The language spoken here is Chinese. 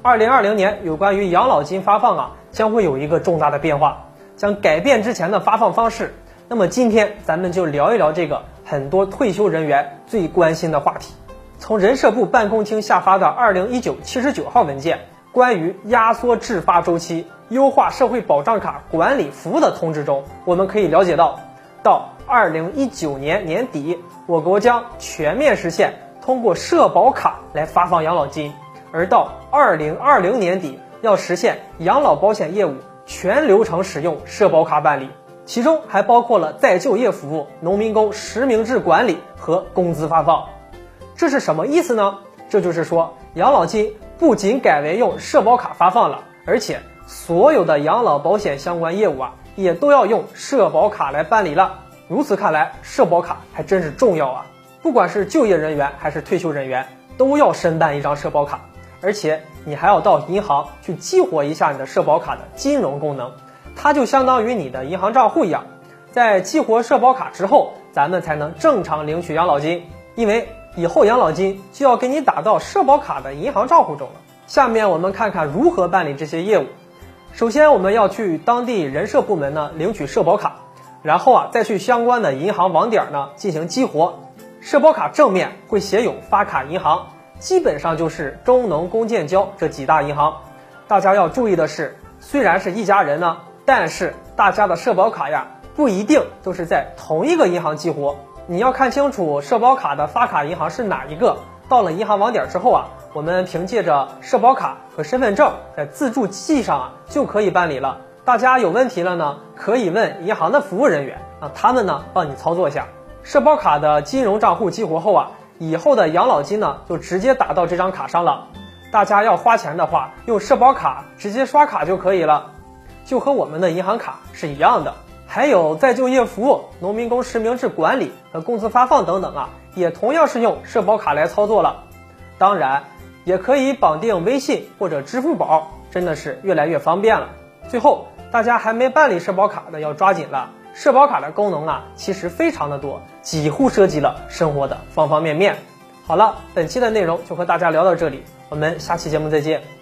二零二零年有关于养老金发放啊，将会有一个重大的变化，将改变之前的发放方式。那么今天咱们就聊一聊这个很多退休人员最关心的话题。从人社部办公厅下发的二零一九七十九号文件《关于压缩制发周期、优化社会保障卡管理服务的通知》中，我们可以了解到，到二零一九年年底，我国将全面实现通过社保卡来发放养老金。而到二零二零年底，要实现养老保险业务全流程使用社保卡办理，其中还包括了再就业服务、农民工实名制管理和工资发放。这是什么意思呢？这就是说，养老金不仅改为用社保卡发放了，而且所有的养老保险相关业务啊，也都要用社保卡来办理了。如此看来，社保卡还真是重要啊！不管是就业人员还是退休人员，都要申办一张社保卡。而且你还要到银行去激活一下你的社保卡的金融功能，它就相当于你的银行账户一样。在激活社保卡之后，咱们才能正常领取养老金，因为以后养老金就要给你打到社保卡的银行账户中了。下面我们看看如何办理这些业务。首先，我们要去当地人社部门呢领取社保卡，然后啊再去相关的银行网点呢进行激活。社保卡正面会写有发卡银行。基本上就是中农工建交这几大银行，大家要注意的是，虽然是一家人呢，但是大家的社保卡呀不一定都是在同一个银行激活，你要看清楚社保卡的发卡银行是哪一个。到了银行网点之后啊，我们凭借着社保卡和身份证在自助机器上啊就可以办理了。大家有问题了呢，可以问银行的服务人员啊，他们呢帮你操作一下。社保卡的金融账户激活后啊。以后的养老金呢，就直接打到这张卡上了。大家要花钱的话，用社保卡直接刷卡就可以了，就和我们的银行卡是一样的。还有再就业服务、农民工实名制管理和工资发放等等啊，也同样是用社保卡来操作了。当然，也可以绑定微信或者支付宝，真的是越来越方便了。最后，大家还没办理社保卡的要抓紧了。社保卡的功能啊，其实非常的多，几乎涉及了生活的方方面面。好了，本期的内容就和大家聊到这里，我们下期节目再见。